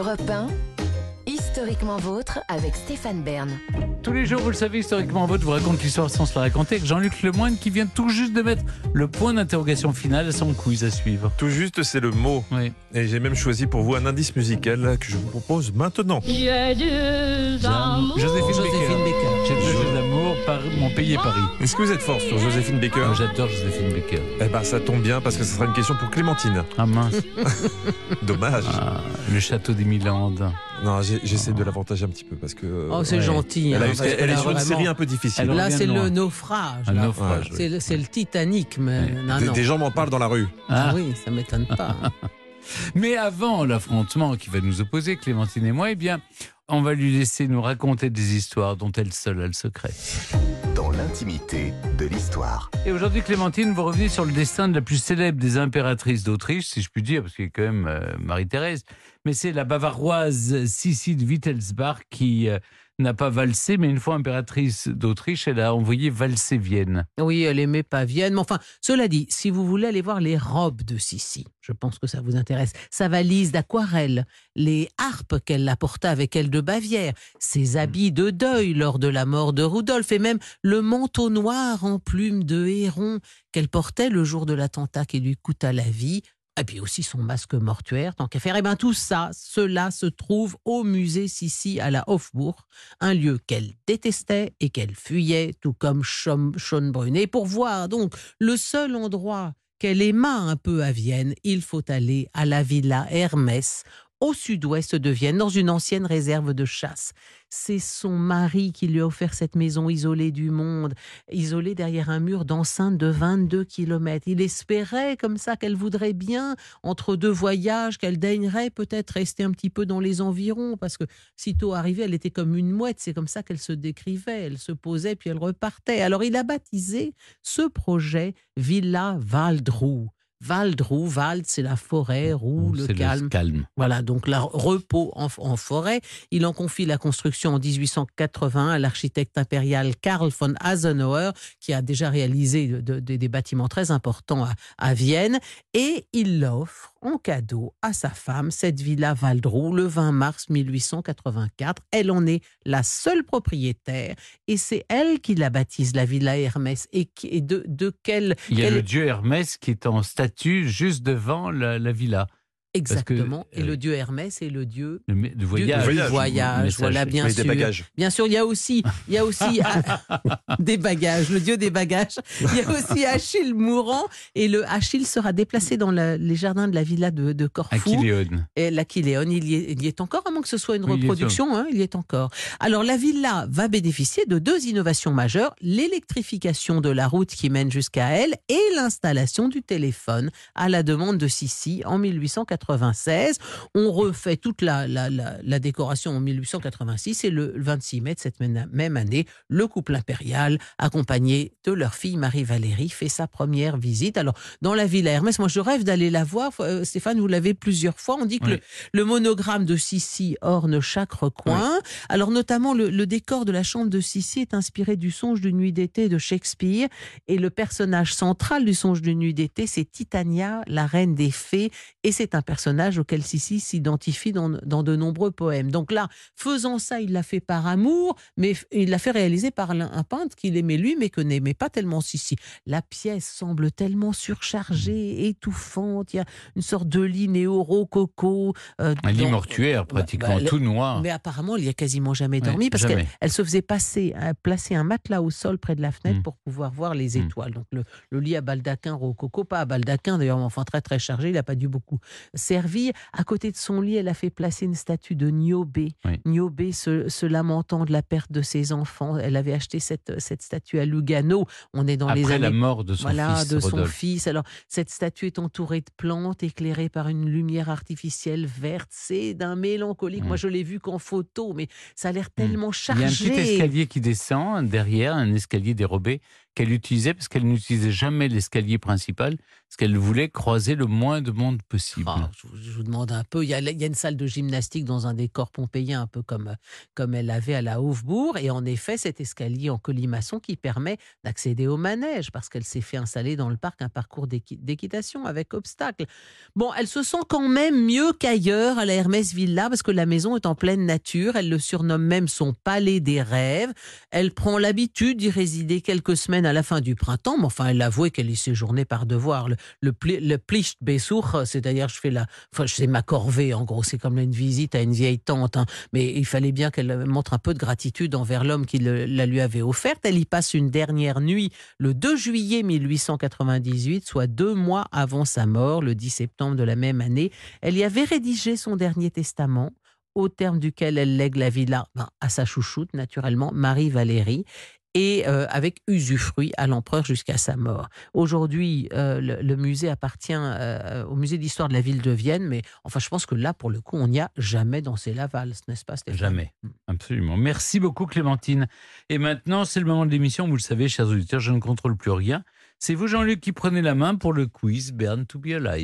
Europe 1, historiquement vôtre avec Stéphane Bern. Tous les jours, vous le savez, historiquement, votre vous raconte l'histoire sans se la raconter avec Jean-Luc Lemoyne qui vient tout juste de mettre le point d'interrogation final à son quiz à suivre. Tout juste, c'est le mot. Oui. Et j'ai même choisi pour vous un indice musical que je vous propose maintenant. J'ai deux amours. Joséphine, Baker. J'ai deux par mon pays et Paris. Est-ce que vous êtes fort sur Joséphine Baker Oh, J'adore Joséphine Baker. Eh ben, ça tombe bien parce que ce sera une question pour Clémentine. Ah mince, Dommage. Ah, le château des Milandes. Non, j'ai- j'essaie de l'avantager un petit peu parce que. euh, Oh, c'est Ouais. gentil. elle, a- hein, elle est sur une vraiment- série un peu difficile. Là, c'est le naufrage. Un là. naufrage. Ouais. oui. C'est le, Titanic, mais Ouais. non, Des, non. des gens m'en parlent dans la rue. Ah. Ah oui, ça m'étonne pas. Mais avant l'affrontement qui va nous opposer, Clémentine et moi, eh bien, on va lui laisser nous raconter des histoires dont elle seule a le secret. dans l'intimité de l'histoire. Et aujourd'hui, Clémentine, vous revenez sur le destin de la plus célèbre des impératrices d'Autriche, si je puis dire, parce qu'il y a quand même euh, Marie-Thérèse. Mais c'est la bavaroise Sissi de Wittelsbach qui euh, n'a pas valsé, mais une fois impératrice d'Autriche, elle a envoyé valser Vienne. Oui, elle aimait pas Vienne. Mais enfin, cela dit, si vous voulez aller voir les robes de Sissi, je pense que ça vous intéresse. Sa valise d'aquarelle, les harpes qu'elle apporta avec elle de Bavière, ses habits de deuil lors de la mort de Rudolf et même le manteau noir en plumes de héron qu'elle portait le jour de l'attentat qui lui coûta la vie. Et puis aussi son masque mortuaire, tant qu'à faire. Et bien tout ça, cela se trouve au musée Sissi à la Hofburg, un lieu qu'elle détestait et qu'elle fuyait, tout comme Schönbrunn. Et pour voir donc le seul endroit qu'elle aima un peu à Vienne, il faut aller à la villa Hermès, au sud-ouest de Vienne, dans une ancienne réserve de chasse. C'est son mari qui lui a offert cette maison isolée du monde, isolée derrière un mur d'enceinte de 22 kilomètres. Il espérait comme ça qu'elle voudrait bien, entre deux voyages, qu'elle daignerait peut-être rester un petit peu dans les environs, parce que sitôt arrivée, elle était comme une mouette, c'est comme ça qu'elle se décrivait, elle se posait puis elle repartait. Alors il a baptisé ce projet Villa Valdrou. Valdrou, Wald, c'est la forêt, roux, le calme. calme. Voilà, donc la repos en, en forêt. Il en confie la construction en 1880 à l'architecte impérial Karl von Asenauer, qui a déjà réalisé de- de- de- des bâtiments très importants à, à Vienne. Et il l'offre en cadeau à sa femme, cette villa Valdrou, le 20 mars 1884. Elle en est la seule propriétaire et c'est elle qui la baptise, la villa Hermès. Et, qui, et de, de quelle... Il y a le dieu Hermès qui est en statue juste devant la, la villa. Que, Exactement. et euh, le dieu Hermès est le dieu Le, le du- voyage. du voyage. voilà, bien sûr. des bagages. Bien sûr, il y a aussi, il y a aussi des bagages, le dieu des bagages. Il y a aussi Achille mourant et le Achille sera déplacé dans la- les jardins de la villa de, de Corfou. Aquiléone. Et l'Aquiléone, il, y est- il y est encore, à moins que ce soit une Oui, il y reproduction, hein, il y est encore. Alors la villa va bénéficier de deux innovations majeures, l'électrification de la route qui mène jusqu'à elle et l'installation du téléphone à la demande de Sissi en 1896. On refait toute la, la, la, la décoration en 1886 et le 26 mai de cette même année, le couple impérial, accompagné de leur fille Marie-Valérie, fait sa première visite. Alors, dans la villa Hermès, moi je rêve d'aller la voir. Euh, Stéphane, vous l'avez plusieurs fois. On dit que Oui. le, le monogramme de Sissi orne chaque recoin. Alors, notamment, le, le décor de la chambre de Sissi est inspiré du songe d'une nuit d'été de Shakespeare. Et le personnage central du songe d'une nuit d'été, c'est Titania, la reine des fées. Et c'est un personnage auquel Sissi s'identifie dans, dans de nombreux poèmes. Donc là, faisant ça, il l'a fait par amour, mais il l'a fait réaliser par un peintre qu'il aimait lui, mais que n'aimait pas tellement Sissi. La pièce semble tellement surchargée, étouffante. Il y a une sorte de lit néo-rococo. euh, Un lit mortuaire, pratiquement, bah, tout noir. mais apparemment, il y a quasiment jamais dormi parce qu'elle elle se faisait passer, euh, placer un matelas au sol près de la fenêtre Mm. pour pouvoir voir les Mm. étoiles. Donc le, le lit à baldaquin rococo, pas à baldaquin d'ailleurs, mais enfin très très chargé, il n'a pas dû beaucoup servir. À côté de son lit, elle a fait placer une statue de Niobé. Oui. Niobé se, se lamentant de la perte de ses enfants. Elle avait acheté cette, cette statue à Lugano. On est dans les années la mort de son voilà, fils, de son fils. Alors, cette statue est entourée de plantes, éclairée par une lumière artificielle verte. C'est d'un mélancolique. Mm. Moi, je l'ai vu qu'en photo, mais ça a l'air tellement Il y a un chargé. petit escalier qui descend derrière, un escalier dérobé qu'elle utilisait parce qu'elle n'utilisait jamais l'escalier principal, parce qu'elle voulait croiser le moins de monde possible. Ah, je, vous- demande un peu. Il y, a, une salle de gymnastique dans un décor pompéien, un peu comme, comme elle avait à la Hofbourg. Et en effet, cet escalier en colimaçon qui permet d'accéder au manège, parce qu'elle s'est fait installer dans le parc un parcours d'équi- d'équitation avec obstacles. Bon, elle se sent quand même mieux qu'ailleurs à la Hermès Villa, parce que la maison est en pleine nature. Elle le surnomme même son palais des rêves. Elle prend l'habitude d'y résider quelques semaines à la fin du printemps, mais enfin, elle avouait qu'elle y séjournait par devoir. Le, le, le Plichtbesuch, c'est-à-dire je fais la, enfin, fais ma corvée, en gros, c'est comme une visite à une vieille tante, hein. mais il fallait bien qu'elle montre un peu de gratitude envers l'homme qui la lui avait offerte. Elle y passe une dernière nuit le 2 juillet 1898, soit deux mois avant sa mort, le 10 septembre de la même année. Elle y avait rédigé son dernier testament au terme duquel elle lègue la villa ben, à sa chouchoute, naturellement, Marie-Valérie, et euh, avec usufruit à l'empereur jusqu'à sa mort. Aujourd'hui, euh, le, le musée appartient euh, au musée d'histoire de la ville de Vienne, mais enfin, je pense que là, pour le coup, on n'y a jamais dansé la valse, n'est-ce pas, Stéphane? Jamais. Absolument. Merci beaucoup, Clémentine. Et maintenant, c'est le moment de l'émission. Vous le savez, chers auditeurs, je ne contrôle plus rien. C'est vous, Jean-Luc, qui prenez la main pour le quiz Bern to be alive.